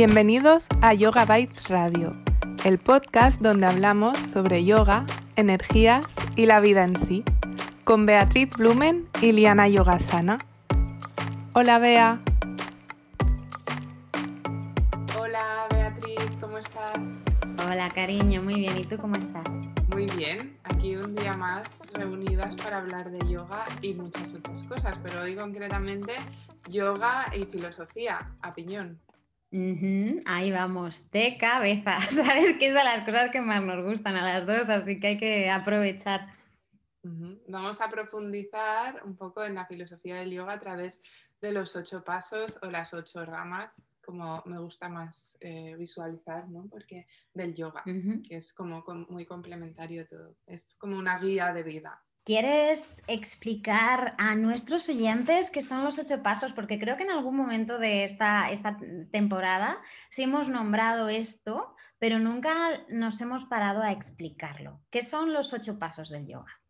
Bienvenidos a Yoga Vibes Radio, el podcast donde hablamos sobre yoga, energías y la vida en sí, con Beatriz Blumen y Liana Yogasana. Hola Bea. Hola Beatriz, ¿cómo estás? Hola cariño, muy bien. ¿Y tú cómo estás? Muy bien, aquí un día más reunidas para hablar de yoga y muchas otras cosas, pero hoy concretamente yoga y filosofía, a piñón. Ahí vamos, de cabeza. Sabes que es de las cosas que más nos gustan a las dos, así que hay que aprovechar. Vamos a profundizar un poco en la filosofía del yoga a través de los ocho pasos o las ocho ramas, como me gusta más eh, visualizar, ¿no? Porque del yoga, que es como muy complementario todo, es como una guía de vida. ¿Quieres explicar a nuestros oyentes qué son los ocho pasos? Porque creo que en algún momento de esta, esta temporada sí hemos nombrado esto, pero nunca nos hemos parado a explicarlo. ¿Qué son los ocho pasos del yoga?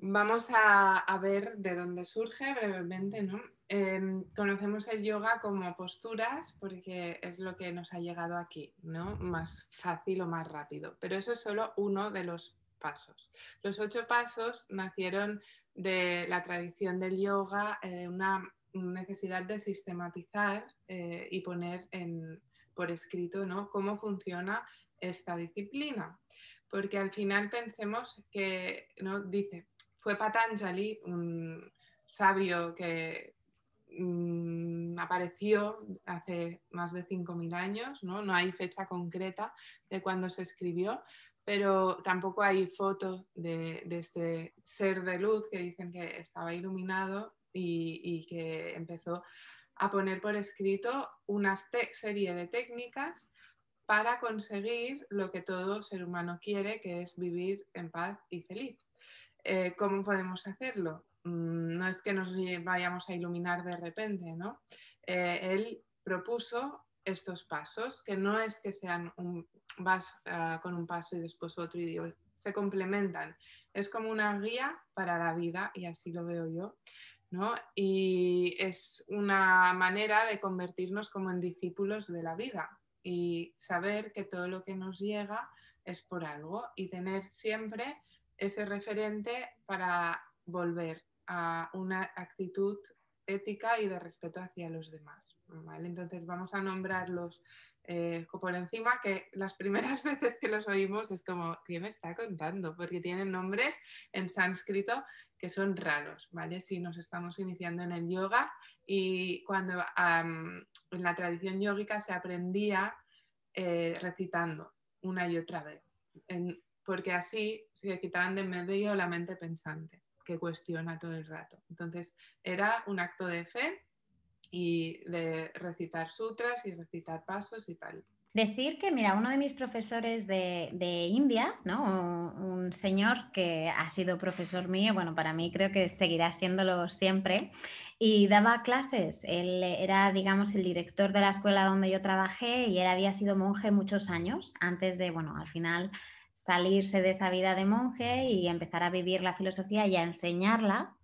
Vamos a, ver de dónde surge brevemente, ¿no? Em, conocemos el yoga como posturas porque es lo que nos ha llegado aquí, ¿no? Más fácil o más rápido. Pero eso es solo uno de los pasos. Los ocho pasos nacieron de la tradición del yoga, eh, una necesidad de sistematizar eh, y poner por escrito ¿no? cómo funciona esta disciplina. Porque al final pensemos que, ¿no? dice, fue Patanjali, un sabio que mm, apareció hace más de 5.000 años, ¿no? no hay fecha concreta de cuándo se escribió, pero tampoco hay fotos de, este ser de luz que dicen que estaba iluminado y, que empezó a poner por escrito una serie de técnicas para conseguir lo que todo ser humano quiere, que es vivir en paz y feliz. Eh, ¿Cómo podemos hacerlo? Mm, no es que nos vayamos a iluminar de repente, ¿no? Eh, él propuso estos pasos, que no es que sean un, vas ah, con un paso y después otro y se complementan. Es como una guía para la vida y así lo veo yo. ¿no? Y es una manera de convertirnos como en discípulos de la vida y saber que todo lo que nos llega es por algo y tener siempre ese referente para volver a una actitud ética y de respeto hacia los demás. Entonces vamos a nombrarlos eh, por encima que las primeras veces que los oímos es como, ¿qué me está contando? Porque tienen nombres en sánscrito que son raros, ¿vale? Si nos estamos iniciando en el yoga y cuando en la tradición yógica se aprendía eh, recitando una y otra vez, porque así se quitaban de medio la mente pensante que cuestiona todo el rato. Entonces era un acto de fe y de recitar sutras y recitar pasos y tal. Decir que, mira, uno de mis profesores de, India, ¿no? Un, señor que ha sido profesor mío, bueno, para mí creo que seguirá siéndolo siempre, y daba clases. Él era, digamos, el director de la escuela donde yo trabajé y él había sido monje muchos años antes de, bueno, al final salirse de esa vida de monje y empezar a vivir la filosofía y a enseñarla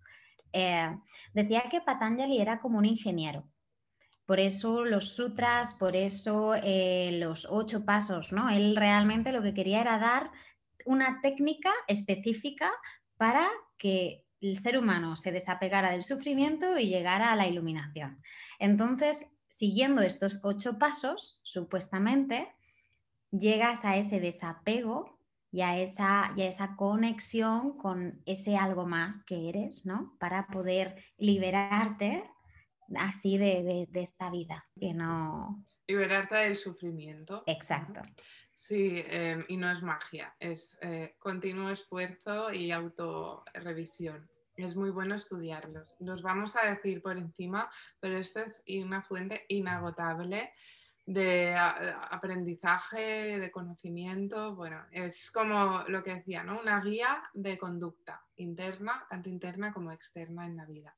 eh, decía que Patanjali era como un ingeniero. Por eso los sutras, por eso eh, los ocho pasos, ¿no? Él realmente lo que quería era dar una técnica específica para que el ser humano se desapegara del sufrimiento y llegara a la iluminación. Entonces, siguiendo estos ocho pasos, supuestamente, llegas a ese desapego y a esa, esa conexión con ese algo más que eres, ¿no? Para poder liberarte así de, esta vida, que no... Liberarte del sufrimiento. Exacto. Sí, em, y no es magia, es eh, continuo esfuerzo y autorrevisión. Es muy bueno estudiarlos. Los vamos a decir por encima, pero esto es una fuente inagotable de aprendizaje, de conocimiento, bueno, es como lo que decía, ¿no? Una guía de conducta interna, tanto interna como externa en la vida.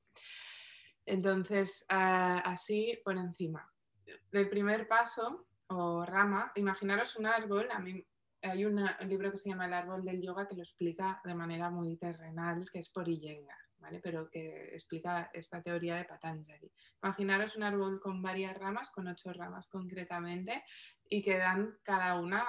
Entonces, ah, así por encima. El primer paso o rama, imaginaros un árbol, a mí hay un libro que se llama El árbol del yoga que lo explica de manera muy terrenal, que es por Iyengar. Pero que explica esta teoría de Patanjali. Imaginaros un árbol con varias ramas, con ocho ramas concretamente, y que dan cada una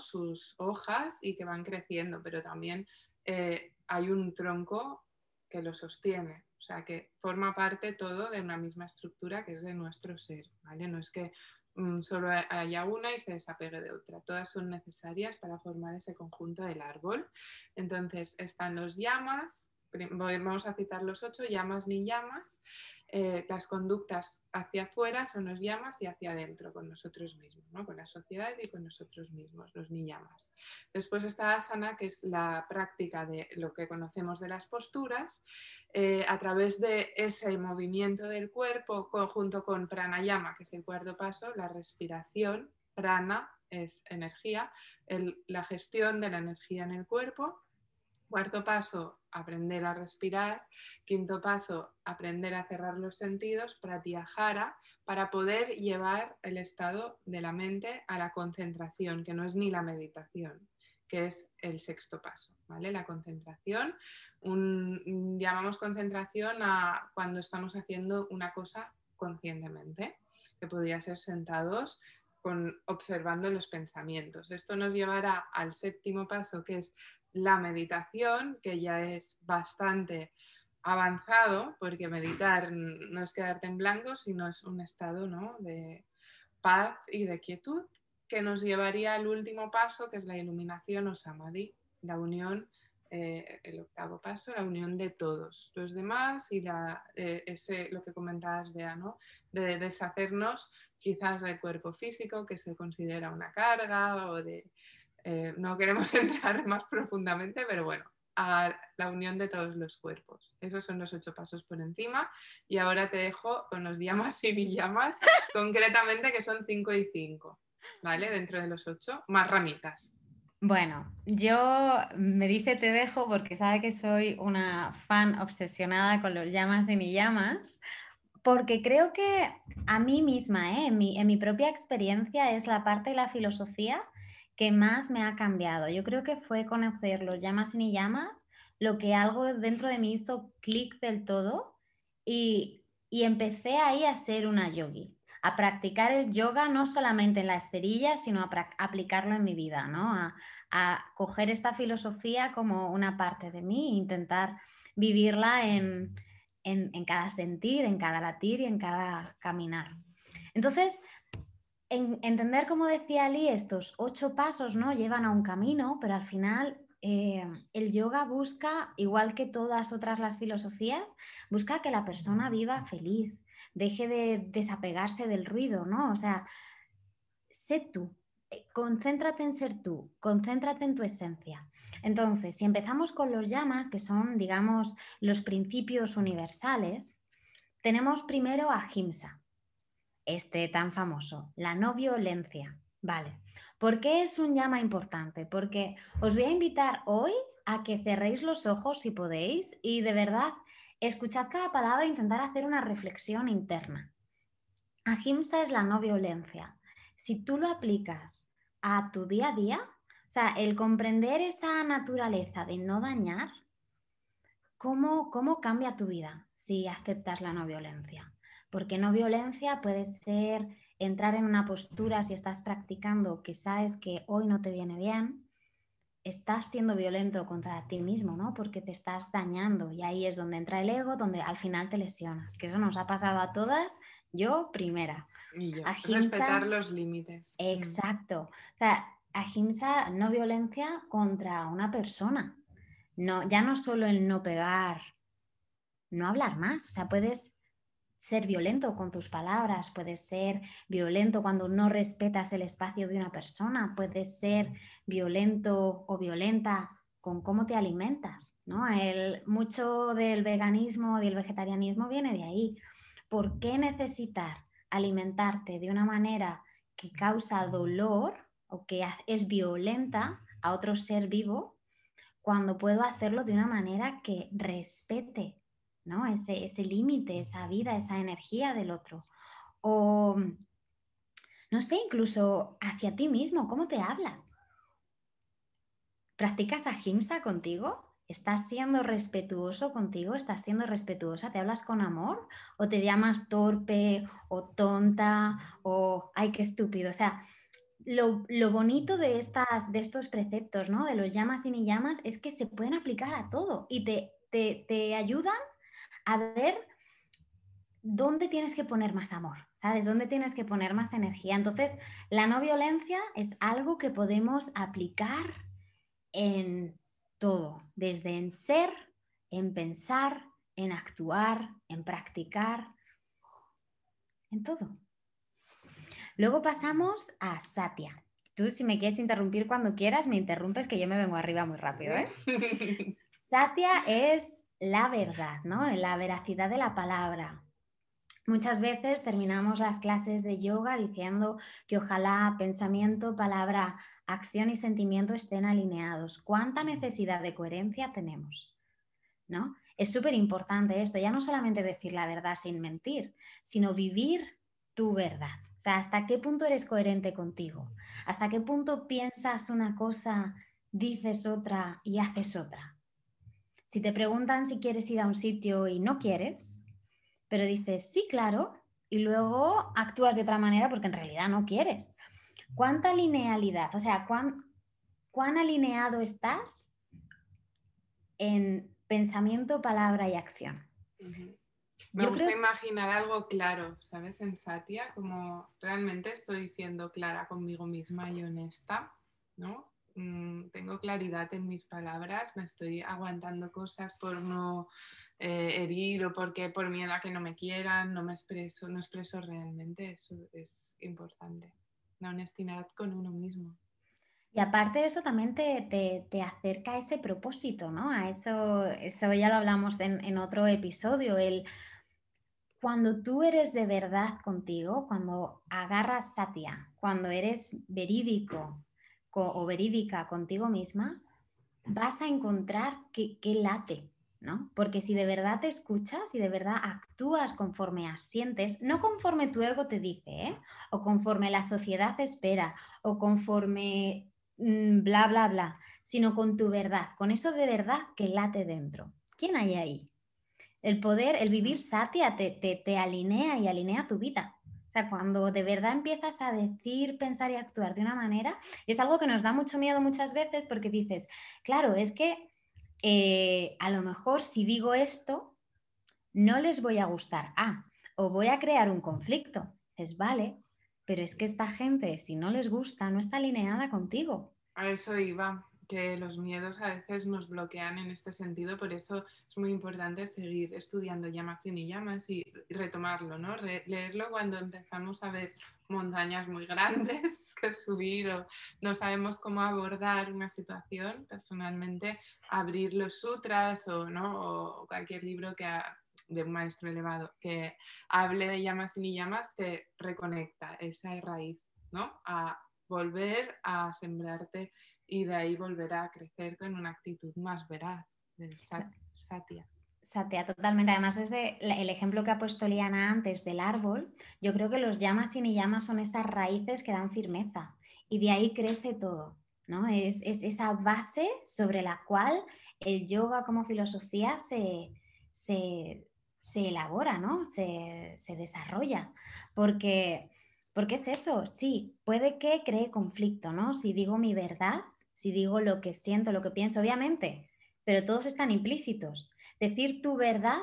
sus hojas y que van creciendo, pero también eh, hay un tronco que lo sostiene, o sea que forma parte todo de una misma estructura que es de nuestro ser. No es que mm, solo haya una y se desapegue de otra, todas son necesarias para formar ese conjunto del árbol. Entonces están los llamas, vamos a citar los ocho, llamas ni llamas, eh, las conductas hacia afuera son los llamas y hacia adentro con nosotros mismos, ¿no? con la sociedad y con nosotros mismos, los ni llamas. Después está asana, que es la práctica de lo que conocemos de las posturas, eh, a través de ese movimiento del cuerpo junto con pranayama, que es el cuarto paso, la respiración, prana es energía, la gestión de la energía en el cuerpo Cuarto paso, aprender a respirar. Quinto paso, aprender a cerrar los sentidos, pratyahara, para poder llevar el estado de la mente a la concentración, que no es ni la meditación, que es el sexto paso, ¿vale? La concentración. llamamos concentración a cuando estamos haciendo una cosa conscientemente, que podría ser sentados con, observando los pensamientos. Esto nos llevará al séptimo paso, que es la meditación, que ya es bastante avanzado, porque meditar no es quedarte en blanco, sino es un estado de paz y de quietud, que nos llevaría al último paso, que es la iluminación o samadhi, la unión, eh, el octavo paso, la unión de todos los demás y la, eh, ese, lo que comentabas, Bea, ¿no? de deshacernos quizás del cuerpo físico, que se considera una carga, o de eh, no queremos entrar más profundamente, pero bueno, a la unión de todos los cuerpos. Esos son los ocho pasos por encima. Y ahora te dejo con los llamas y mil llamas, concretamente que son cinco y cinco, ¿vale? Dentro de los ocho, más ramitas. Bueno, yo me dice te dejo porque sabe que soy una fan obsesionada con los llamas y mi llamas, porque creo que a mí misma, ¿eh? en, mi, en mi propia experiencia, es la parte de la filosofía que más me ha cambiado. Yo creo que fue conocer los llamas y ni llamas lo que algo dentro de mí hizo clic del todo y, empecé ahí a ser una yogi, a practicar el yoga no solamente en la esterilla, sino a aplicarlo en mi vida, ¿no? A, a, coger esta filosofía como una parte de mí intentar vivirla en, en cada sentir, en cada latir y en cada caminar. Entonces, entender, como decía Ali, estos ocho pasos ¿no? llevan a un camino, pero al final eh, el yoga busca, igual que todas otras las filosofías, busca que la persona viva feliz, deje de desapegarse del ruido, ¿no? O sea, sé tú, eh, concéntrate en ser tú, concéntrate en tu esencia. Entonces, si empezamos con los llamas, que son, digamos, los principios universales, tenemos primero a Himsa este tan famoso, la no violencia. Vale. ¿Por qué es un llama importante? Porque os voy a invitar hoy a que cerréis los ojos si podéis y de verdad escuchad cada palabra e intentar hacer una reflexión interna. Ahimsa es la no violencia. Si tú lo aplicas a tu día a día, o sea, el comprender esa naturaleza de no dañar, ¿cómo, cómo cambia tu vida si aceptas la no violencia? Porque no violencia puede ser entrar en una postura si estás practicando que sabes que hoy no te viene bien, estás siendo violento contra ti mismo, ¿no? Porque te estás dañando y ahí es donde entra el ego, donde al final te lesionas, que eso nos ha pasado a todas, yo primera. Y yo, respetar los límites. Mm. Exacto. O sea, ahimsa, no violencia contra una persona. No, ya no solo el no pegar, no hablar más, o sea, puedes ser violento con tus palabras, puedes ser violento cuando no respetas el espacio de una persona, puedes ser violento o violenta con cómo te alimentas, ¿no? El, mucho del veganismo y del vegetarianismo viene de ahí. ¿Por qué necesitar alimentarte de una manera que causa dolor o que es violenta a otro ser vivo cuando puedo hacerlo de una manera que respete ¿no? Ese, ese límite, esa vida, esa energía del otro. O, no sé, incluso hacia ti mismo, ¿cómo te hablas? ¿Practicas ahimsa contigo? ¿Estás siendo respetuoso contigo? ¿Estás siendo respetuosa? ¿Te hablas con amor? ¿O te llamas torpe o tonta o ay, qué estúpido? O sea, lo, bonito de, estas, de estos preceptos, ¿no? De los llamas y ni llamas, es que se pueden aplicar a todo y te, te, te ayudan a ver dónde tienes que poner más amor, ¿sabes? ¿Dónde tienes que poner más energía? Entonces, la no violencia es algo que podemos aplicar en todo, desde en ser, en pensar, en actuar, en practicar, en todo. Luego pasamos a Satya. Tú si me quieres interrumpir cuando quieras, me interrumpes que yo me vengo arriba muy rápido. ¿eh? Satya es la verdad, ¿no? La veracidad de la palabra. Muchas veces terminamos las clases de yoga diciendo que ojalá pensamiento, palabra, acción y sentimiento estén alineados. ¿Cuánta necesidad de coherencia tenemos? ¿No? Es súper importante esto, ya no solamente decir la verdad sin mentir, sino vivir tu verdad. O sea, ¿hasta qué punto eres coherente contigo? ¿Hasta qué punto piensas una cosa, dices otra y haces otra? Si te preguntan si quieres ir a un sitio y no quieres, pero dices, sí, claro, y luego actúas de otra manera porque en realidad no quieres. ¿Cuánta linealidad? O sea, ¿cuán, cuán alineado estás en pensamiento, palabra y acción? Me gusta imaginar algo claro, ¿sabes? En Satya, como realmente estoy siendo clara conmigo misma y honesta, ¿no? Mm, tengo claridad en mis palabras, me estoy aguantando cosas por no eh, herir o porque por miedo a que no me quieran, no me expreso, no expreso realmente, eso es importante. La honestidad con uno mismo. Y aparte de eso, también te, te, acerca a ese propósito, ¿no? A eso, eso ya lo hablamos en, en otro episodio, el cuando tú eres de verdad contigo, cuando agarras satia, cuando eres verídico o verídica contigo misma, vas a encontrar que, que late, ¿no? Porque si de verdad te escuchas y de verdad actúas conforme asientes, no conforme tu ego te dice, ¿eh? o conforme la sociedad espera, o conforme mm, bla, bla, bla, sino con tu verdad, con eso de verdad que late dentro. ¿Quién hay ahí? El poder, el vivir satia te, te, te alinea y alinea tu vida. Cuando de verdad empiezas a decir, pensar y actuar de una manera, es algo que nos da mucho miedo muchas veces porque dices, claro, es que eh, a lo mejor si digo esto, no les voy a gustar. Ah, o voy a crear un conflicto. Es vale, pero es que esta gente, si no les gusta, no está alineada contigo. A eso iba, que los miedos a veces nos bloquean en este sentido, por eso es muy importante seguir estudiando llamas y llamas y retomarlo, ¿no? leerlo cuando empezamos a ver montañas muy grandes que subir o no sabemos cómo abordar una situación, personalmente abrir los sutras o, ¿no? o cualquier libro que de un maestro elevado que hable de llamas y ni llamas te reconecta esa raíz, ¿no? A volver a sembrarte y de ahí volver a crecer con una actitud más veraz del satya. Satea, totalmente. Además, desde el ejemplo que ha puesto Liana antes del árbol, yo creo que los llamas y ni llamas son esas raíces que dan firmeza y de ahí crece todo, ¿no? Es, esa base sobre la cual el yoga como filosofía se, elabora, ¿no? Se, desarrolla. Porque, porque es eso, sí, puede que cree conflicto, ¿no? Si digo mi verdad, si digo lo que siento, lo que pienso, obviamente, pero todos están implícitos decir tu verdad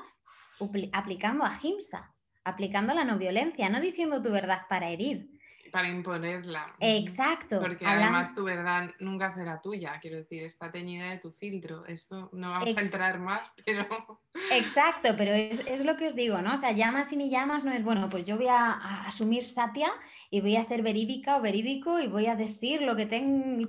aplicando a Himsa, aplicando la no violencia, no diciendo tu verdad para herir. Para imponerla. Exacto. Porque además tu verdad nunca será tuya, quiero decir, está teñida de tu filtro. Esto no vamos a entrar más, pero. Exacto, pero es, lo que os digo, ¿no? O sea, llamas y ni llamas no es bueno, pues yo voy a, asumir Satya y voy a ser verídica o verídico y voy a decir lo que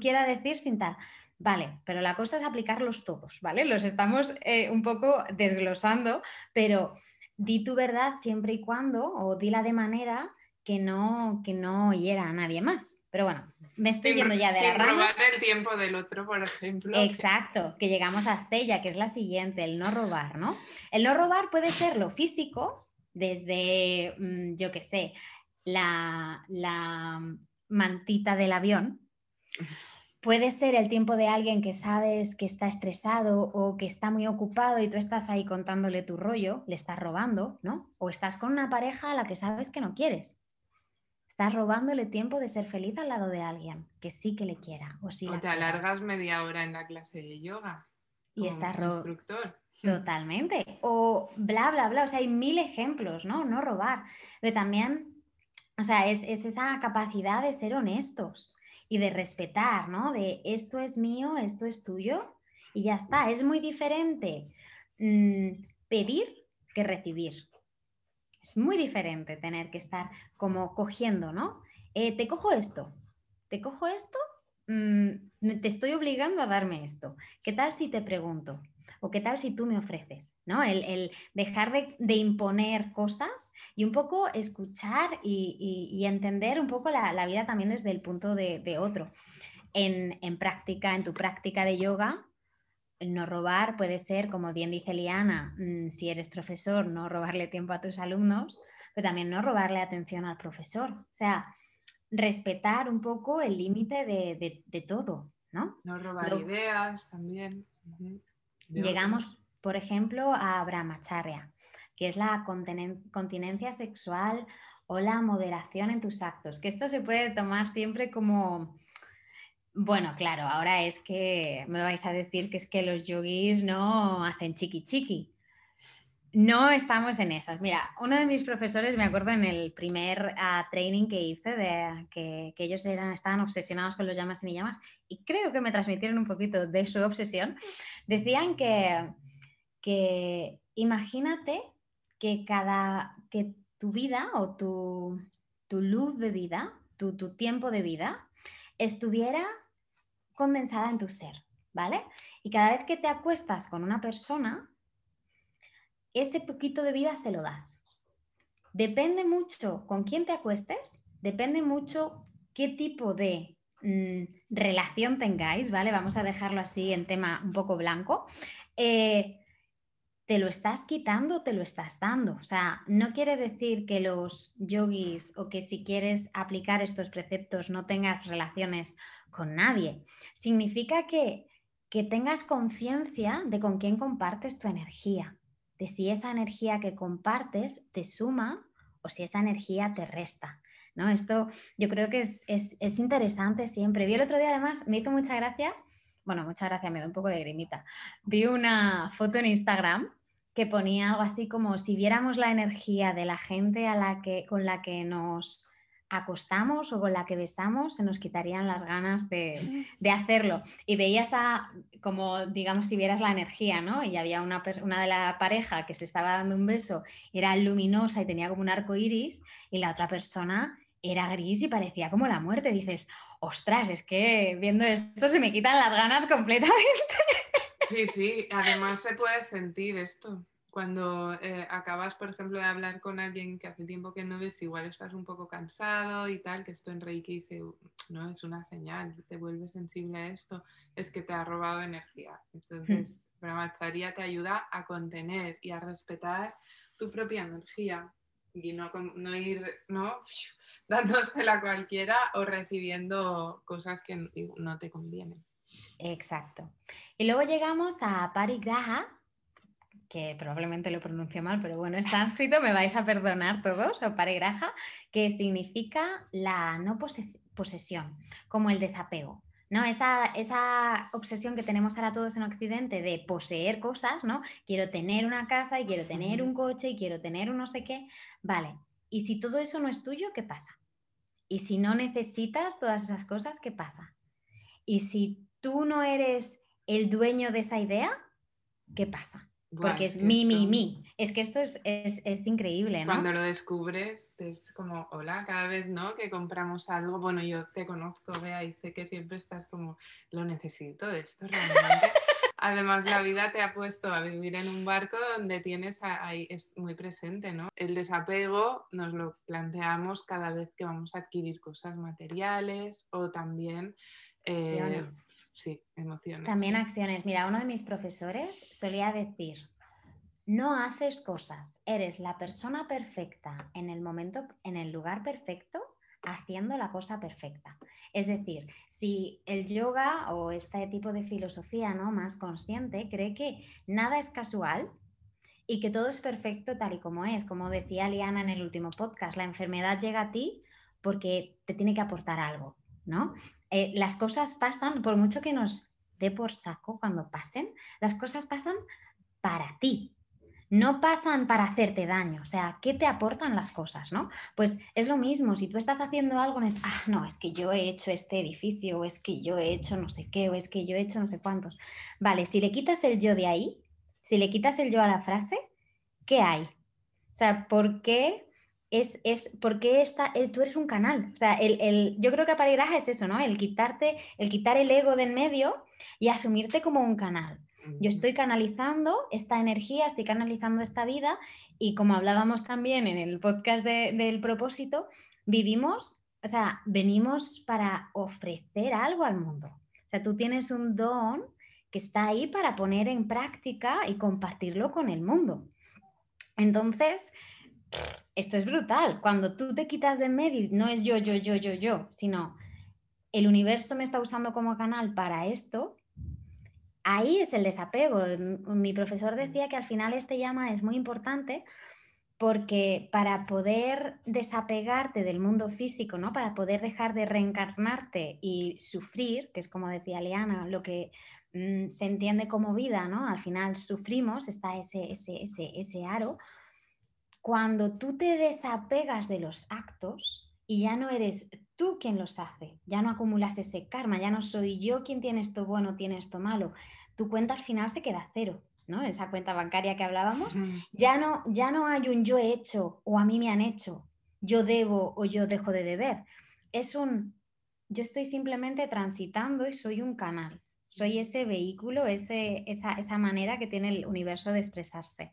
quiera decir sin tal. Vale, pero la cosa es aplicarlos todos, ¿vale? Los estamos eh, un poco desglosando, pero di tu verdad siempre y cuando, o dila de manera que no, que no hiera a nadie más. Pero bueno, me estoy yendo ya de sin robar el tiempo del otro, por ejemplo. Exacto, que llegamos a Estella, que es la siguiente, el no robar, ¿no? El no robar puede ser lo físico, desde, mm, yo qué sé, la, la mantita del avión Puede ser el tiempo de alguien que sabes que está estresado o que está muy ocupado y tú estás ahí contándole tu rollo, le estás robando, ¿no? O estás con una pareja a la que sabes que no quieres. Estás robándole tiempo de ser feliz al lado de alguien que sí que le quiera. O, sí te alargas media hora en la clase de yoga. Y estás instructor. Totalmente. O bla, bla, bla. O sea, hay mil ejemplos, ¿no? No robar. Pero también, o sea, es, esa capacidad de ser honestos y de respetar, ¿no? De esto es mío, esto es tuyo y ya está. Es muy diferente mm, pedir que recibir. Es muy diferente tener que estar como cogiendo, ¿no? Eh, te cojo esto, te cojo esto, mm, te estoy obligando a darme esto. ¿Qué tal si te pregunto? ¿O qué tal si tú me ofreces? ¿no? El, dejar de, imponer cosas y un poco escuchar y, entender un poco la, vida también desde el punto de, otro. En, práctica, en tu práctica de yoga, no robar puede ser, como bien dice Liana, mm, si eres profesor, no robarle tiempo a tus alumnos, pero también no robarle atención al profesor. O sea, respetar un poco el límite de, todo, ¿no? No robar ideas también. Llegamos, por ejemplo, a brahmacharya, que es la continencia sexual o la moderación en tus actos, que esto se puede tomar siempre como... Bueno, claro, ahora es que me vais a decir que es que los yogis no hacen chiqui chiqui. No estamos en esas. Mira, uno de mis profesores, me acuerdo en el primer ah, training que hice, de que, ellos eran, estaban obsesionados con los llamas y llamas, y creo que me transmitieron un poquito de su obsesión, decían que, que imagínate que cada, que tu vida o tu, luz de vida, tu, tu tiempo de vida, estuviera condensada en tu ser, ¿vale? Y cada vez que te acuestas con una persona, ese poquito de vida se lo das. Depende mucho con quién te acuestes, depende mucho qué tipo de mm, relación tengáis, ¿vale? Vamos a dejarlo así en tema un poco blanco. Eh, te lo estás quitando, te lo estás dando. O sea, no quiere decir que los yogis o que si quieres aplicar estos preceptos no tengas relaciones con nadie. Significa que, que tengas conciencia de con quién compartes tu energía de si esa energía que compartes te suma o si esa energía te resta. ¿no? Esto yo creo que es, es, interesante siempre. Vi el otro día además, me hizo mucha gracia, bueno, mucha gracia, me da un poco de grimita. Vi una foto en Instagram que ponía algo así como si viéramos la energía de la gente a la que, con la que nos acostamos o con la que besamos, se nos quitarían las ganas de, hacerlo. Y veías a, como digamos, si vieras la energía, ¿no? Y había una, una de la pareja que se estaba dando un beso, era luminosa y tenía como un arco iris, y la otra persona era gris y parecía como la muerte. Dices, ostras, es que viendo esto se me quitan las ganas completamente. Sí, sí, además se puede sentir esto cuando eh, acabas, por ejemplo, de hablar con alguien que hace tiempo que no ves, igual estás un poco cansado y tal, que esto en Reiki no es una señal, te vuelves sensible a esto, es que te ha robado energía. Entonces. Brahmacharya te ayuda a contener y a respetar tu propia energía y no, ir ¿no? dándosela a cualquiera o recibiendo cosas que no te convienen. Exacto. Y luego llegamos a Parigraha, que probablemente lo pronuncio mal, pero bueno, es sánscrito, me vais a perdonar todos, o paregraja, que significa la no posesión, como el desapego. ¿No? Esa, esa, obsesión que tenemos ahora todos en Occidente de poseer cosas, ¿no? Quiero tener una casa y quiero tener un coche y quiero tener un no sé qué. Vale, y si todo eso no es tuyo, ¿qué pasa? Y si no necesitas todas esas cosas, ¿qué pasa? Y si tú no eres el dueño de esa idea, ¿qué pasa? Porque es, mi, mi, mi. Es que esto es, es, es, increíble, ¿no? Cuando lo descubres, es como, hola, cada vez, ¿no? Que compramos algo, bueno, yo te conozco, vea, y sé que siempre estás como, lo necesito esto realmente. Además, la vida te ha puesto a vivir en un barco donde tienes ahí, es muy presente, ¿no? El desapego nos lo planteamos cada vez que vamos a adquirir cosas materiales o también... Eh, sí, emociones. También acciones. Mira, uno de mis profesores solía decir, no haces cosas, eres la persona perfecta en el momento, en el lugar perfecto, haciendo la cosa perfecta. Es decir, si el yoga o este tipo de filosofía ¿no? más consciente cree que nada es casual y que todo es perfecto tal y como es, como decía Liana en el último podcast, la enfermedad llega a ti porque te tiene que aportar algo, ¿no? Eh, las cosas pasan, por mucho que nos dé por saco cuando pasen, las cosas pasan para ti, no pasan para hacerte daño, o sea, ¿qué te aportan las cosas, no? Pues es lo mismo, si tú estás haciendo algo, no es, ah, no, es que yo he hecho este edificio, o es que yo he hecho no sé qué, o es que yo he hecho no sé cuántos. Vale, si le quitas el yo de ahí, si le quitas el yo a la frase, ¿qué hay? O sea, ¿por qué es, es porque está, tú eres un canal. O sea, el, yo creo que aparigraja es eso, ¿no? El quitarte, el quitar el ego del medio y asumirte como un canal. Yo estoy canalizando esta energía, estoy canalizando esta vida y como hablábamos también en el podcast del propósito, vivimos, o sea, venimos para ofrecer algo al mundo. O sea, tú tienes un don que está ahí para poner en práctica y compartirlo con el mundo. Entonces, esto es brutal. Cuando tú te quitas de medio, no es yo, yo, yo, yo, yo, sino el universo me está usando como canal para esto, ahí es el desapego. Mi profesor decía que al final este llama es muy importante porque para poder desapegarte del mundo físico, ¿no? para poder dejar de reencarnarte y sufrir, que es como decía Liana, lo que mm, se entiende como vida, ¿no? al final sufrimos, está ese, ese, ese, ese aro. Cuando tú te desapegas de los actos y ya no eres tú quien los hace, ya no acumulas ese karma, ya no soy yo quien tiene esto bueno, tiene esto malo, tu cuenta al final se queda cero, ¿no? Esa cuenta bancaria que hablábamos, ya no, ya no hay un yo he hecho o a mí me han hecho, yo debo o yo dejo de deber. Es un, yo estoy simplemente transitando y soy un canal, soy ese vehículo, ese, esa, esa manera que tiene el universo de expresarse.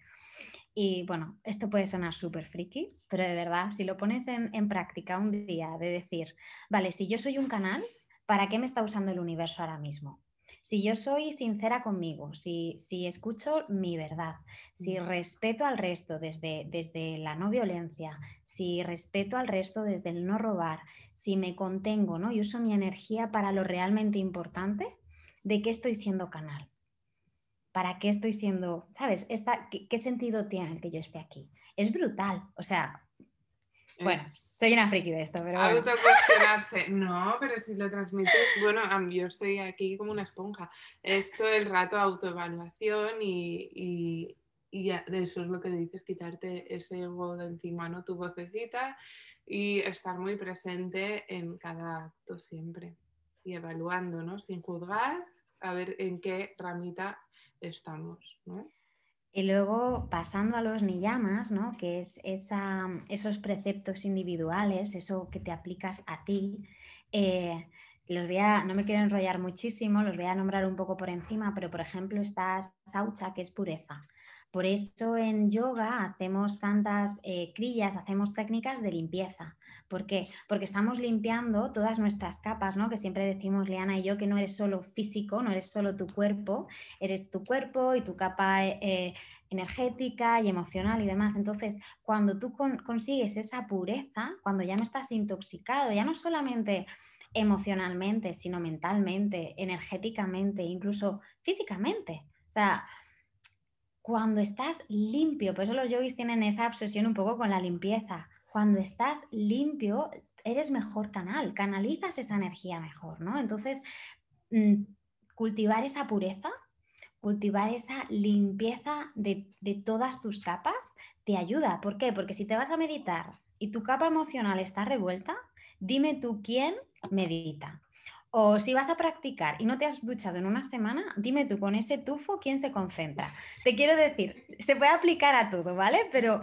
Y bueno, esto puede sonar súper friki, pero de verdad, si lo pones en, en, práctica un día, de decir, vale, si yo soy un canal, ¿para qué me está usando el universo ahora mismo? Si yo soy sincera conmigo, si, si escucho mi verdad, si respeto al resto desde, desde la no violencia, si respeto al resto desde el no robar, si me contengo ¿no? y uso mi energía para lo realmente importante, ¿de qué estoy siendo canal? ¿Para qué estoy siendo, sabes, esta, qué, qué sentido tiene el que yo esté aquí? Es brutal, o sea, bueno, soy una friki de esto, pero. Bueno. Autocuestionarse. No, pero si lo transmites, bueno, yo estoy aquí como una esponja. Esto el rato autoevaluación y, y, eso es lo que dices, quitarte ese ego de encima, ¿no? Tu vocecita y estar muy presente en cada acto siempre y evaluando, ¿no? Sin juzgar, a ver en qué ramita estamos. Y luego pasando a los niyamas, ¿no? que es esos preceptos individuales, eso que te aplicas a ti, eh, los voy a, no me quiero enrollar muchísimo, los voy a nombrar un poco por encima, pero por ejemplo está Saucha, que es pureza. Por eso en yoga hacemos tantas eh, crillas, hacemos técnicas de limpieza. ¿Por qué? Porque estamos limpiando todas nuestras capas, ¿no? Que siempre decimos, Liana y yo, que no eres solo físico, no eres solo tu cuerpo, eres tu cuerpo y tu capa eh, energética y emocional y demás. Entonces, cuando tú consigues esa pureza, cuando ya no estás intoxicado, ya no solamente emocionalmente, sino mentalmente, energéticamente, incluso físicamente. O sea, cuando estás limpio, por eso los yogis tienen esa obsesión un poco con la limpieza. Cuando estás limpio, eres mejor canal, canalizas esa energía mejor, ¿no? Entonces, mm, cultivar esa pureza, cultivar esa limpieza de, de todas tus capas te ayuda. ¿Por qué? Porque si te vas a meditar y tu capa emocional está revuelta, dime tú quién medita. O si vas a practicar y no te has duchado en una semana, dime tú con ese tufo quién se concentra. Te quiero decir, se puede aplicar a todo, ¿vale? Pero...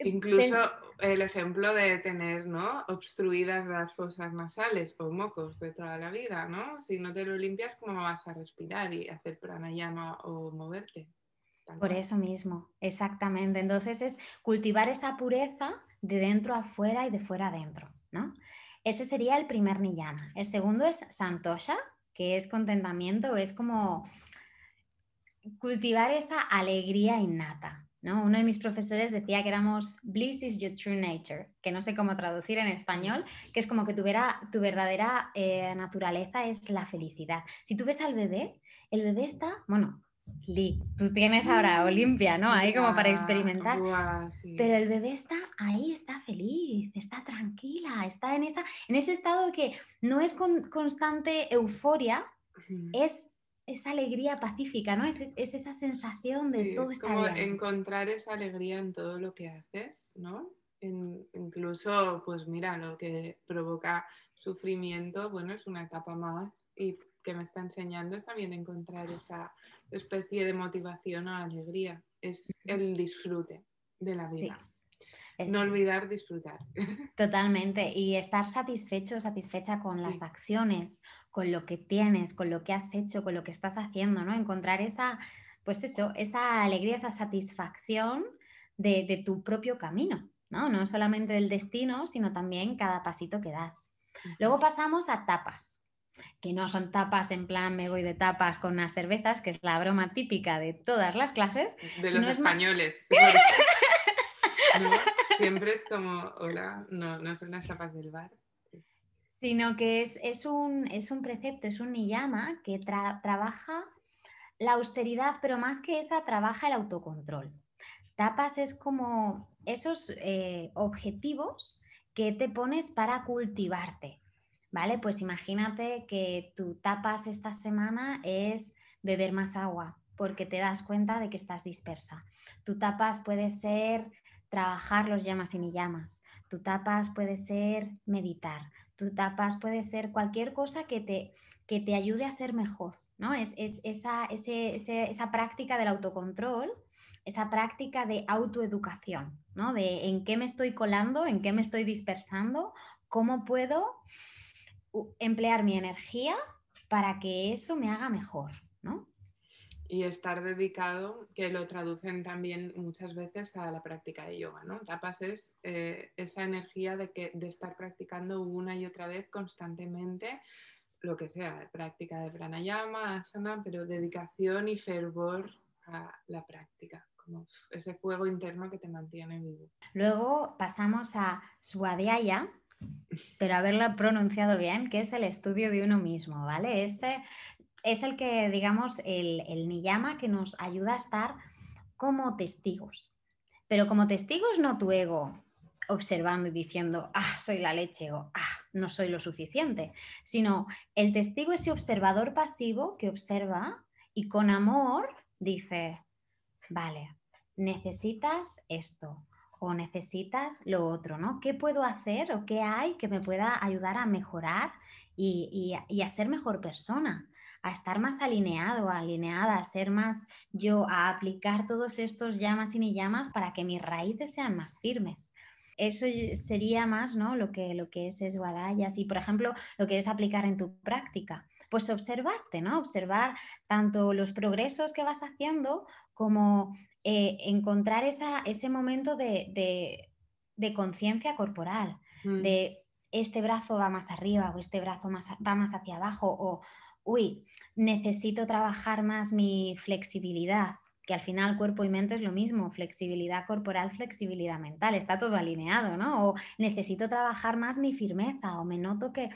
Incluso el ejemplo de tener, ¿no? Obstruidas las fosas nasales o mocos de toda la vida, ¿no? Si no te lo limpias, ¿cómo vas a respirar y hacer pranayama o moverte? Por eso mismo, exactamente. Entonces es cultivar esa pureza de dentro a fuera y de fuera adentro, ¿no? Ese sería el primer niyama. El segundo es santosha, que es contentamiento, es como cultivar esa alegría innata. ¿no? Uno de mis profesores decía que éramos bliss is your true nature, que no sé cómo traducir en español, que es como que tu, tu verdadera eh, naturaleza es la felicidad. Si tú ves al bebé, el bebé está, bueno, Lee, tú tienes ahora. Olimpia, ¿no? Ahí como para experimentar. Pero el bebé está ahí, está feliz, está tranquila, está en, esa, en ese estado que no es con constante euforia, es esa alegría pacífica, ¿no? Es, es esa sensación de todo es como encontrar esa alegría en todo lo que haces, ¿no? incluso, pues mira, lo que provoca sufrimiento, bueno, es una etapa más y que me está enseñando es también encontrar esa especie de motivación o alegría, es el disfrute de la vida. No olvidar disfrutar. Totalmente. Y estar satisfecho, satisfecha con las acciones, con lo que tienes, con lo que has hecho, con lo que estás haciendo, ¿no? Encontrar esa, pues eso, esa alegría, esa satisfacción de, tu propio camino, ¿no? No solamente del destino, sino también cada pasito que das. Luego pasamos a tapas, que no son tapas en plan me voy de tapas con unas cervezas, que es la broma típica de todas las clases. De los españoles. Siempre es como, hola, no, no son las tapas del bar. Sino que es, un, es un, precepto, es un niyama que trabaja la austeridad, pero más que esa, trabaja el autocontrol. Tapas es como esos eh, objetivos que te pones para cultivarte, ¿vale? Pues imagínate que tu tapas esta semana es beber más agua porque te das cuenta de que estás dispersa. Tu tapas puede ser trabajar los llamas y ni llamas. Tu tapas puede ser meditar. Tu tapas puede ser cualquier cosa que te, que te ayude a ser mejor. ¿no? Es, esa, esa práctica del autocontrol, esa práctica de autoeducación, ¿no? de en qué me estoy colando, en qué me estoy dispersando, cómo puedo emplear mi energía para que eso me haga mejor. ¿no? y estar dedicado, que lo traducen también muchas veces a la práctica de yoga, ¿no? Tapas es eh, esa energía de, que, de estar practicando una y otra vez constantemente, lo que sea, práctica de pranayama, asana, pero dedicación y fervor a la práctica, como ese fuego interno que te mantiene vivo. Luego pasamos a Swadhyaya, espero haberlo pronunciado bien, que es el estudio de uno mismo, ¿vale? Este es el que, digamos, el, el niyama que nos ayuda a estar como testigos. Pero como testigos no tu ego observando y diciendo, ah, soy la leche o ah, no soy lo suficiente, sino el testigo ese observador pasivo que observa y con amor dice, vale, necesitas esto o necesitas lo otro, ¿no? ¿Qué puedo hacer o qué hay que me pueda ayudar a mejorar y, y a ser mejor persona? a estar más alineado, alineada, a ser más yo, a aplicar todos estos llamas y ni llamas para que mis raíces sean más firmes. Eso sería más ¿no? lo, que, lo que es esguadalla. Si, por ejemplo, lo quieres aplicar en tu práctica, pues observarte, ¿no? Observar tanto los progresos que vas haciendo como eh, encontrar esa, ese momento de, conciencia corporal, mm. de este brazo va más arriba o este brazo más, va más hacia abajo o, uy, necesito trabajar más mi flexibilidad, que al final cuerpo y mente es lo mismo, flexibilidad corporal, flexibilidad mental, está todo alineado, ¿no? O necesito trabajar más mi firmeza, o me noto que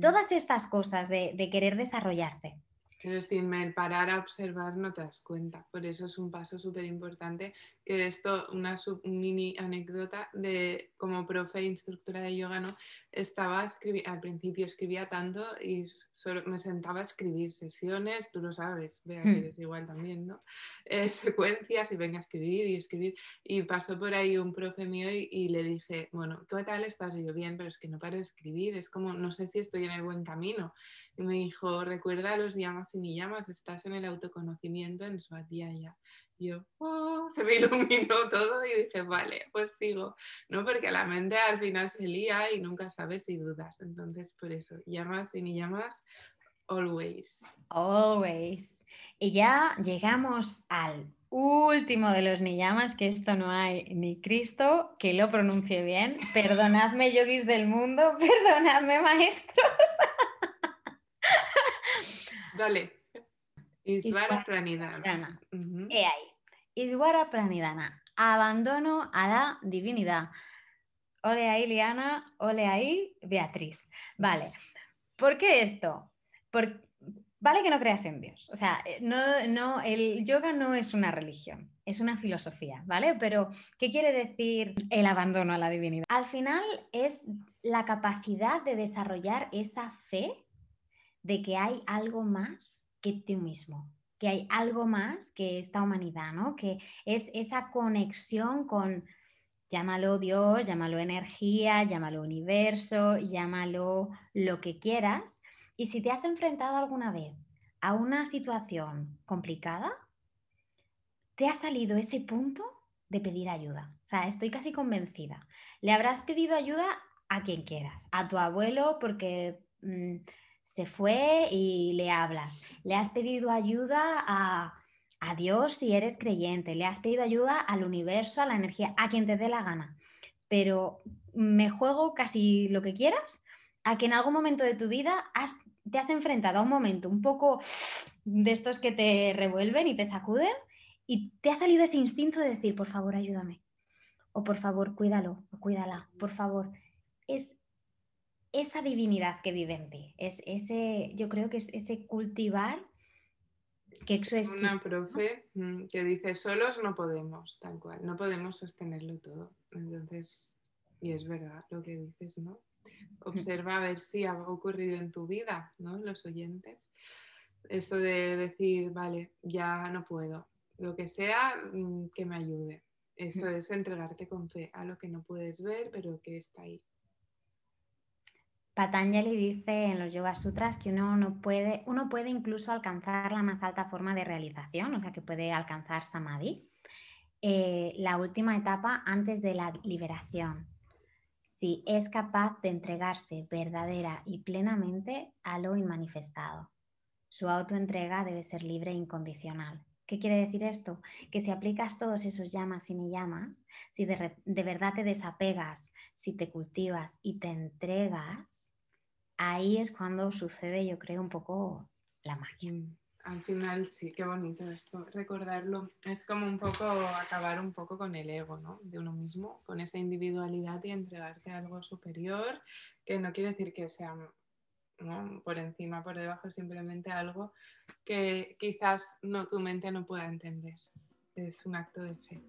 todas estas cosas de, de querer desarrollarte. Pero sin parar a observar no te das cuenta. Por eso es un paso súper importante. Que esto, una mini anécdota de como profe e instructora de yoga, ¿no? Estaba al principio escribía tanto y solo me sentaba a escribir sesiones, tú lo sabes, vea que hmm. eres igual también, ¿no? Eh, secuencias y venga a escribir y escribir. Y pasó por ahí un profe mío y, y, le dije, bueno, ¿qué tal estás? Y yo, bien, pero es que no paro de escribir, es como, no sé si estoy en el buen camino. Y me dijo, recuerda los llamas y ni llamas, estás en el autoconocimiento en su ya. Y yo, oh", se me iluminó todo y dije, vale, pues sigo, ¿no? Porque la mente al final se lía y nunca sabes si dudas. Entonces, por eso, llamas y ni llamas, always. Always. Y ya llegamos al último de los ni llamas, que esto no hay ni Cristo que lo pronuncie bien. Perdonadme, yogis del mundo, perdonadme, maestros. Dale. Isvara Pranidhana. ahí. Iswara Pranidhana, abandono a la divinidad. Ole ahí, Liana, ole ahí, Beatriz. Vale, ¿por qué esto? vale que no creas en Dios, o sea, eh, no, no, el yoga no es una religión, es una filosofía, ¿vale? Pero, ¿qué quiere decir el abandono a la divinidad? Al final es la capacidad de desarrollar esa fe de que hay algo más que tú mismo, que hay algo más que esta humanidad, ¿no? Que es esa conexión con, llámalo Dios, llámalo energía, llámalo universo, llámalo lo que quieras. Y si te has enfrentado alguna vez a una situación complicada, te ha salido ese punto de pedir ayuda. O sea, estoy casi convencida. Le habrás pedido ayuda a quien quieras, a tu abuelo porque mm, se fue y le hablas. Le has pedido ayuda a, a Dios si eres creyente, le has pedido ayuda al universo, a la energía, a quien te dé la gana. Pero me juego casi lo que quieras a que en algún momento de tu vida te has enfrentado a un momento un poco de estos que te revuelven y te sacuden y te ha salido ese instinto de decir, por favor, ayúdame. O por favor, cuídalo, o cuídala, por favor. Es esa divinidad que vive en ti. Es ese, yo creo que es ese cultivar que eso es. Una profe mm, que dice, solos no podemos, tal cual, no podemos sostenerlo todo. Entonces, y es verdad lo que dices, ¿no? Observa a ver si ha ocurrido en tu vida, ¿no? Los oyentes. Eso de decir, vale, ya no puedo, lo que sea, mm, que me ayude. Eso es entregarte con fe a lo que no puedes ver, pero que está ahí. Patanjali dice en los Yoga Sutras que uno, no puede, uno puede incluso alcanzar la más alta forma de realización, o sea que puede alcanzar Samadhi, eh, la última etapa antes de la liberación, si es capaz de entregarse verdadera y plenamente a lo inmanifestado. Su autoentrega debe ser libre e incondicional. ¿Qué quiere decir esto? Que si aplicas todos esos llamas y ni llamas, si de, de, verdad te desapegas, si te cultivas y te entregas, ahí es cuando sucede, yo creo, un poco la magia. Mm, al final sí, qué bonito esto, recordarlo. Es como un poco acabar un poco con el ego, ¿no? De uno mismo, con esa individualidad y entregarte a algo superior, que no quiere decir que sea por encima, por debajo, simplemente algo que quizás no, tu mente no pueda entender. Es un acto de fe.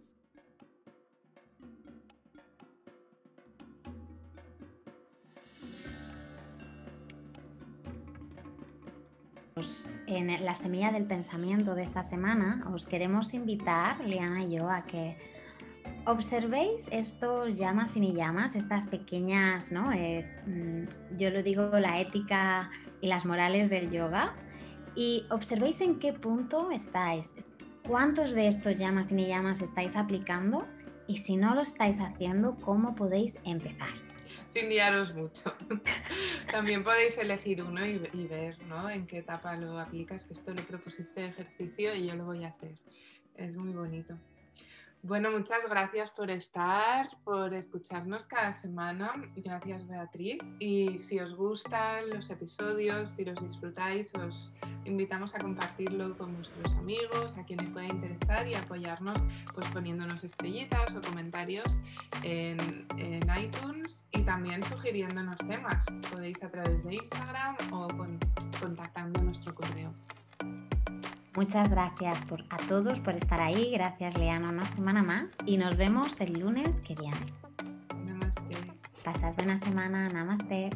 Pues en la semilla del pensamiento de esta semana os queremos invitar, Liana y yo, a que observéis estos llamas y ni llamas, estas pequeñas, ¿no? Eh, mm, yo lo digo, la ética y las morales del yoga, y observéis en qué punto estáis, cuántos de estos llamas y ni llamas estáis aplicando y si no lo estáis haciendo, cómo podéis empezar. Sin guiaros mucho. También podéis elegir uno y, y, ver ¿no? en qué etapa lo aplicas, que esto lo propusiste de ejercicio y yo lo voy a hacer. Es muy bonito. Bueno, muchas gracias por estar, por escucharnos cada semana. Gracias Beatriz. Y si os gustan los episodios, si los disfrutáis, os invitamos a compartirlo con vuestros amigos, a quienes pueda interesar y apoyarnos pues poniéndonos estrellitas o comentarios en, iTunes y también sugiriéndonos temas. Podéis a través de Instagram o contactando nuestro correo. Muchas gracias a todos por estar ahí. Gracias, Leana, una semana más. Y nos vemos el lunes que viene. Namaste. Pasad buena semana. Namaste.